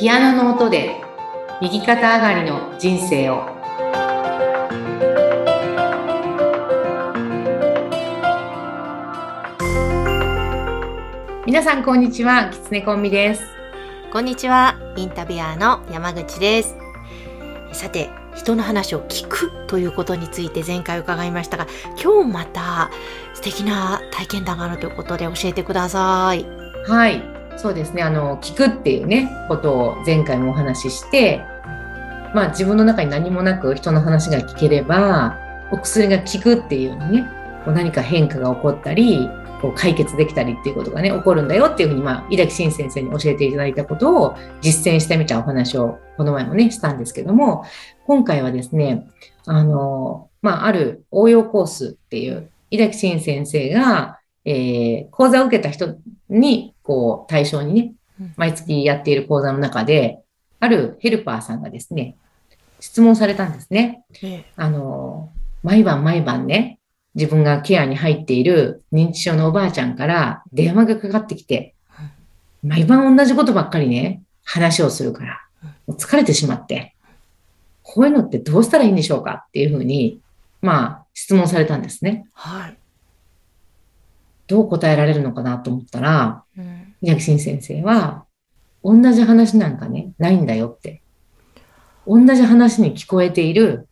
ピアノの音で右肩上がりの人生を。皆さんこんにちは。きつねコンビです。こんにちは、インタビュアーの山口です。さて、人の話を聞くということについて前回伺いましたが、今日また素敵な体験談があるということで教えてください。はいそうですね。あの聞くっていうねことを前回もお話ししてまあ自分の中に何もなく人の話が聞ければお薬が効くっていうねこう何か変化が起こったりこう解決できたりっていうことがね起こるんだよっていうふうにまあ井崎慎先生に教えていただいたことを実践してみたお話をこの前もねしたんですけども今回はですねあのまあある応用コースっていう井崎慎先生がえー講座を受けた人に、こう、対象にねうん、毎月やっている講座の中で、あるヘルパーさんがですね、質問されたんですね。えあの、毎晩毎晩ね、自分がケアに入っている認知症のおばあちゃんから電話がかかってきて、毎晩同じことばっかりね、話をするから、疲れてしまって、こういうのってどうしたらいいんでしょうかっていうふうに、まあ、質問されたんですね。はい。どう答えられるのかなと思ったら、うん先生は、同じ話なんかね、ないんだよって。同じ話に聞こえている、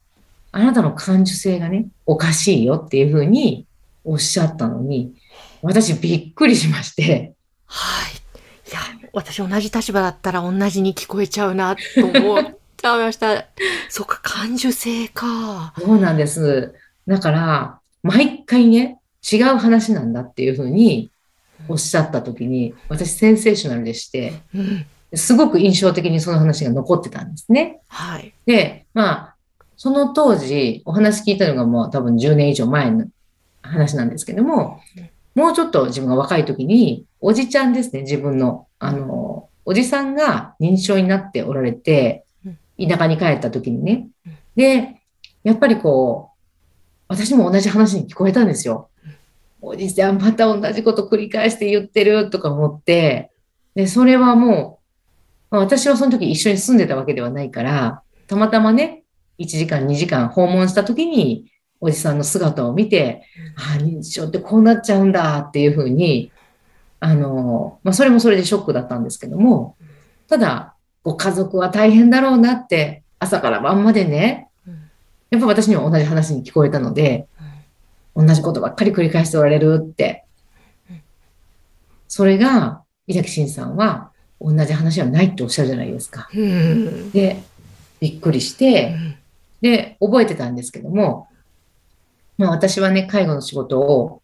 あなたの感受性がね、おかしいよっていうふうにおっしゃったのに、私びっくりしまして、はい。いや、私同じ立場だったら同じに聞こえちゃうなと思っちゃいました。そっか、感受性か。そうなんです。だから、毎回ね、違う話なんだっていうふうにおっしゃったときに、私センセーショナルでして、うん。すごく印象的にその話が残ってたんですね。はい。で、まあ、その当時、お話聞いたのがもう多分10年以上前の話なんですけども、もうちょっと自分が若い時に、おじちゃんですね、自分の、あの、おじさんが認知症になっておられてうん、田舎に帰った時にねうん。で、やっぱりこう、私も同じ話に聞こえたんですよ。おじちゃんまた同じこと繰り返して言ってるとか思って、で、それはもう、まあ私はその時一緒に住んでたわけではないから、たまたまね、1時間、2時間訪問した時に、おじさんの姿を見て、ああ、認知症ってこうなっちゃうんだっていうふうに、あの、まあ、それもそれでショックだったんですけども、ただ、ご家族は大変だろうなって、朝から晩までね、うんやっぱ私には同じ話に聞こえたので、同じことばっかり繰り返しておられるってうん。それが、井崎慎さんは、同じ話はないっておっしゃるじゃないですか。うん。で、びっくりして、で、覚えてたんですけども、まあ私はね、介護の仕事を、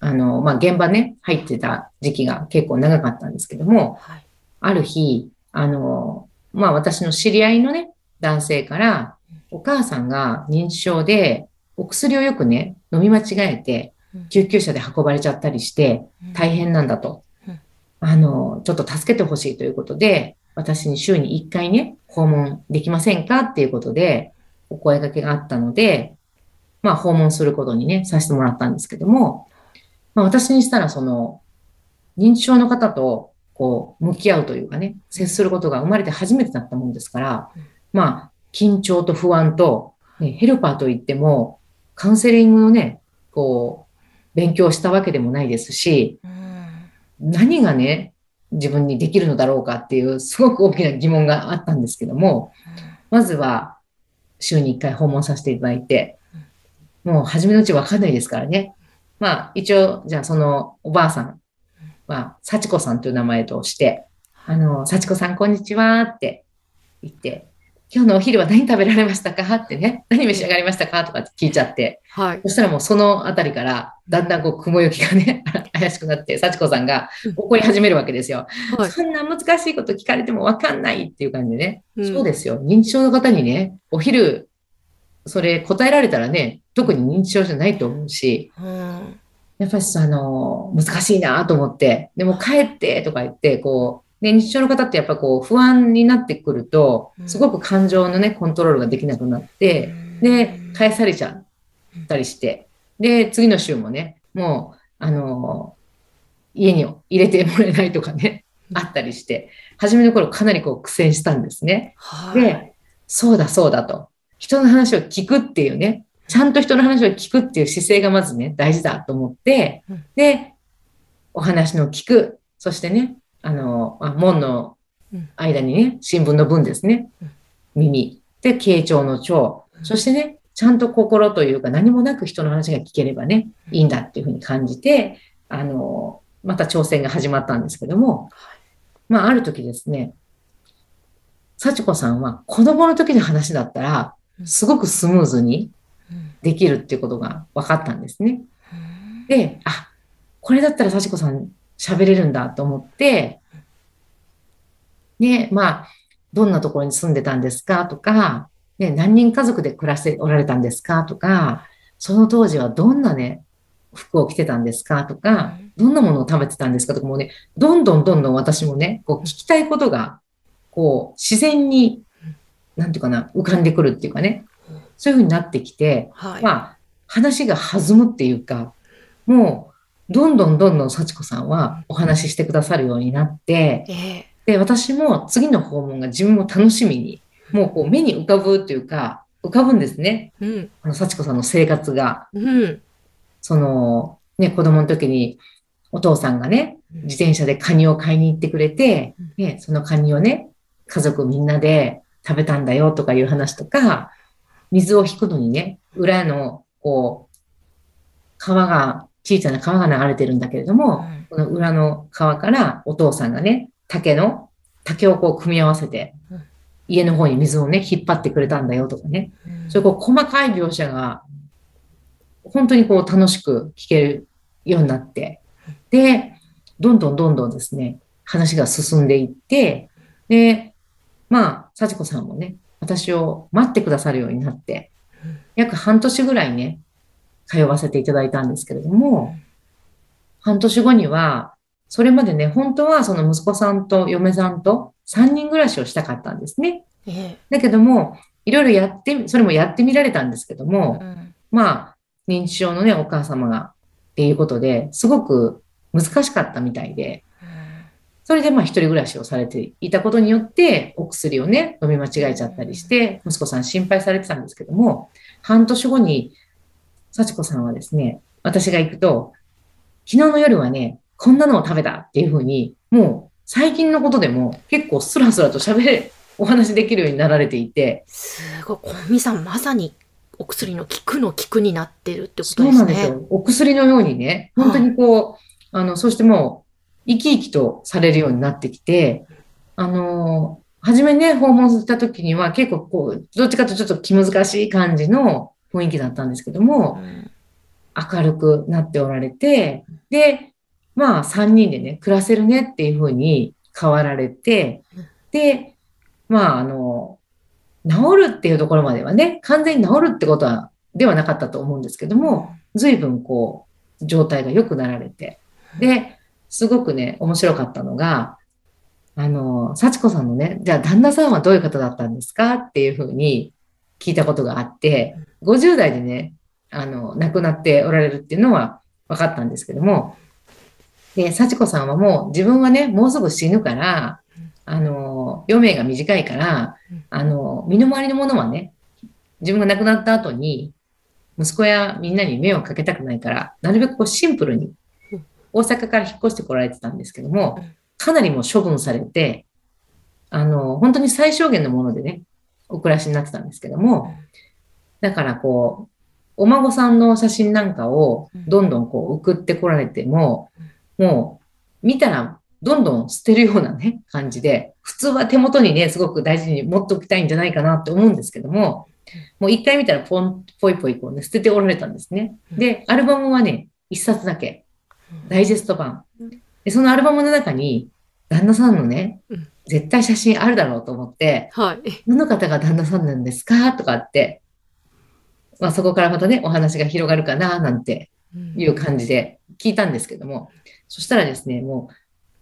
あの、まあ現場ね、入ってた時期が結構長かったんですけども、はい。ある日、あの、まあ私の知り合いのね、男性から、お母さんが認知症で、お薬をよくね、飲み間違えてうん、救急車で運ばれちゃったりして、大変なんだと。うん。あの、ちょっと助けてほしいということで、私に週に1回ね、訪問できませんかっていうことで、お声掛けがあったので、まあ訪問することにね、させてもらったんですけども、まあ私にしたらその、認知症の方と、こう、向き合うというかね、接することが生まれて初めてだったもんですからうん、まあ、緊張と不安と、ね、ヘルパーといっても、カウンセリングのね、こう、勉強したわけでもないですし、うん。何がね、自分にできるのだろうかっていう、すごく大きな疑問があったんですけども、まずは、週に1回訪問させていただいて、もう初めのうちわかんないですからね。まあ、一応、じゃあそのおばあさんは、幸子さんという名前として、あの、幸子さんこんにちはって言って、今日のお昼は何食べられましたか？ってね、何召し上がりましたか？とかって聞いちゃって、はい。そしたらもうそのあたりから、だんだんこう雲行きがね、怪しくなって、幸子さんが怒り始めるわけですよ。はい。そんな難しいこと聞かれてもわかんないっていう感じでね。うんそうですよ。認知症の方にね、お昼、それ答えられたらね、特に認知症じゃないと思うし、うん。やっぱりあの、難しいなと思って、でも帰ってとか言って、こう、ね、認知症の方ってやっぱこう不安になってくるとう、んすごく感情のね、コントロールができなくなって、で、返されちゃったりして、で、次の週もね、もう、あの、家に入れてもらえないとかね、あったりして、初めの頃かなりこう苦戦したんですね。はい。で、そうだそうだと。人の話を聞くっていうね、ちゃんと人の話を聞くっていう姿勢がまずね、大事だと思ってうん、で、お話の聞く、そしてね、あの、あ門の間にね、新聞の文ですね。うん、耳、で、傾聴の聴、そしてね、ちゃんと心というか何もなく人の話が聞ければね、いいんだっていうふうに感じて、あの、また挑戦が始まったんですけども、まあ、ある時ですね、幸子さんは子供の時の話だったら、すごくスムーズにうん。できるっていうことが分かったんですね。うん。で、あ、これだったら幸子さん喋れるんだと思って、ね、まあ、どんなところに住んでたんですか？とか、ね、何人家族で暮らしておられたんですか？とか、その当時はどんなね、服を着てたんですか？とか、どんなものを食べてたんですか？とかもうね、どんどんどんどん私もね、こう聞きたいことが、こう自然に、なんていうかな、浮かんでくるっていうかね、そういうふうになってきて、はい。まあ、話が弾むっていうか、もう、どんどんどんどん幸子さんはお話ししてくださるようになって、ええで、私も次の訪問が自分も楽しみに、もうこう目に浮かぶというか、浮かぶんですね。うん。あの、幸子さんの生活が。うん。その、ね、子供の時にお父さんがね、自転車でカニを買いに行ってくれて、ね、そのカニをね、家族みんなで食べたんだよとかいう話とか、水を引くのにね、裏の、こう、川が、小さな川が流れてるんだけれども、この裏の川からお父さんがね、竹の、竹をこう組み合わせてうん、家の方に水をね、引っ張ってくれたんだよとかね、うん。そういうこう細かい描写が、本当にこう楽しく聞けるようになって、で、どんどんどんどんですね、話が進んでいって、で、まあ、幸子さんもね、私を待ってくださるようになってうん、約半年ぐらいね、通わせていただいたんですけれども、半年後には、それまでね、本当はその息子さんと嫁さんと3人暮らしをしたかったんですね。ええ。だけども、いろいろやって、それもやってみられたんですけども、うん。まあ、認知症のね、お母様がっていうことで、すごく難しかったみたいで、それでまあ一人暮らしをされていたことによって、お薬をね、飲み間違えちゃったりして、息子さん心配されてたんですけども、半年後に、幸子さんはですね、私が行くと、昨日の夜はね、こんなのを食べたっていうふうに、もう最近のことでも結構スラスラと喋れ、お話できるようになられていて、すごい、コンミさんまさにお薬の効くの効くになってるってことそうですね。なんですよ。お薬のようにね、本当にこう、あの、そしてもう、生き生きとされるようになってきて、あの、初めね、訪問した時には結構こう、どっちかとちょっと気難しい感じの雰囲気だったんですけども、明るくなっておられて、で、まあ、3人でね、暮らせるねっていうふうに変わられて、で、まあ、あの、治るっていうところまではね、完全に治るってことは、ではなかったと思うんですけども、随分こう、状態が良くなられて。で、すごくね、面白かったのが、あの、幸子さんのね、じゃあ旦那さんはどういう方だったんですかっていうふうに聞いたことがあって、50代でね、あの、亡くなっておられるっていうのは分かったんですけども、で、幸子さんはもう自分はね、もうすぐ死ぬから、あの、余命が短いからうん、あの、身の回りのものはね、自分が亡くなった後に、息子やみんなに迷惑かけたくないから、なるべくこうシンプルにうん、大阪から引っ越してこられてたんですけどもうん、かなりもう処分されて、あの、本当に最小限のものでね、お暮らしになってたんですけども、だからこう、お孫さんの写真なんかをどんどんこう送ってこられても、もう見たらどんどん捨てるようなね、感じで、普通は手元にね、すごく大事に持っておきたいんじゃないかなって思うんですけども、もう一回見たらポン、ポイポイこうね、捨てておられたんですね。で、アルバムはね、一冊だけ、ダイジェスト版。うん。で、そのアルバムの中に、旦那さんのねうん、絶対写真あるだろうと思って、はい。どの方が旦那さんなんですか？とかって、まあそこからまたね、お話が広がるかななんていう感じで聞いたんですけども、そしたらですね、もう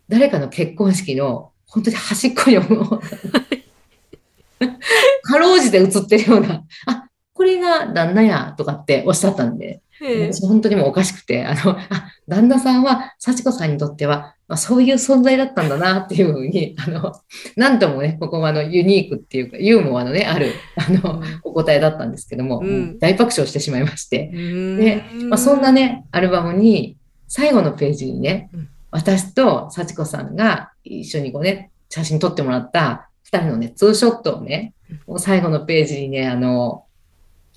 誰かの結婚式の本当に端っこにもう、かろうじて写ってるような、あ、ここれが旦那やとかっておっしゃったんで、本当にもうおかしくて、あの、あ、旦那さんは幸子さんにとっては、まあ、そういう存在だったんだなっていうふうに、あの、なんともね、ここはあのユニークっていうか、ユーモアのね、ある、あのうん、お答えだったんですけども、うん。大爆笑してしまいまして、でまあ、そんなね、アルバムに、最後のページにねうん、私と幸子さんが一緒にこうね、写真撮ってもらった二人のね、ツーショットをね、もう最後のページにね、あの、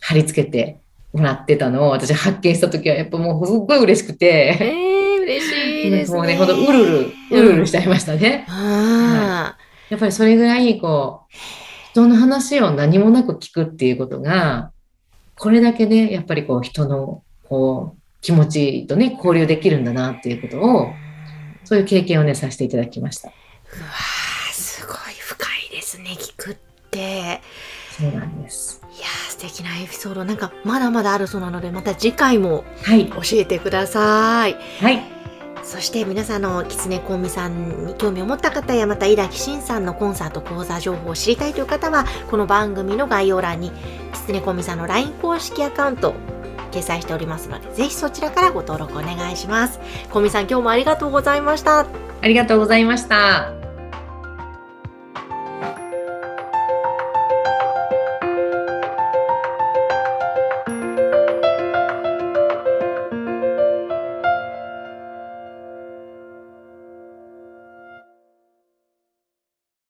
貼り付けてもらってたのを私発見した時はやっぱもうすっごい嬉しくて、えー、嬉しいですね。もうね、ほんとうるうる、うるうるしちゃいましたね。あやっぱりそれぐらい、こう、人の話を何もなく聞くっていうことが、これだけね、やっぱりこう、人の、こう、気持ちとね、交流できるんだなっていうことーを、そういう経験をね、させていただきました。うわーすごい深いですね聞くってそうなんです。いやー素敵なエピソードなんかまだまだあるそうなのでまた次回もはい。教えてくださいはい。そして皆さんのキツネコンビさんに興味を持った方やまた井崎慎さんのコンサート講座情報を知りたいという方はこの番組の概要欄にキツネコンビさんの LINE 公式アカウント掲載しておりますのでぜひそちらからご登録お願いしますコンビさん今日もありがとうございましたありがとうございました。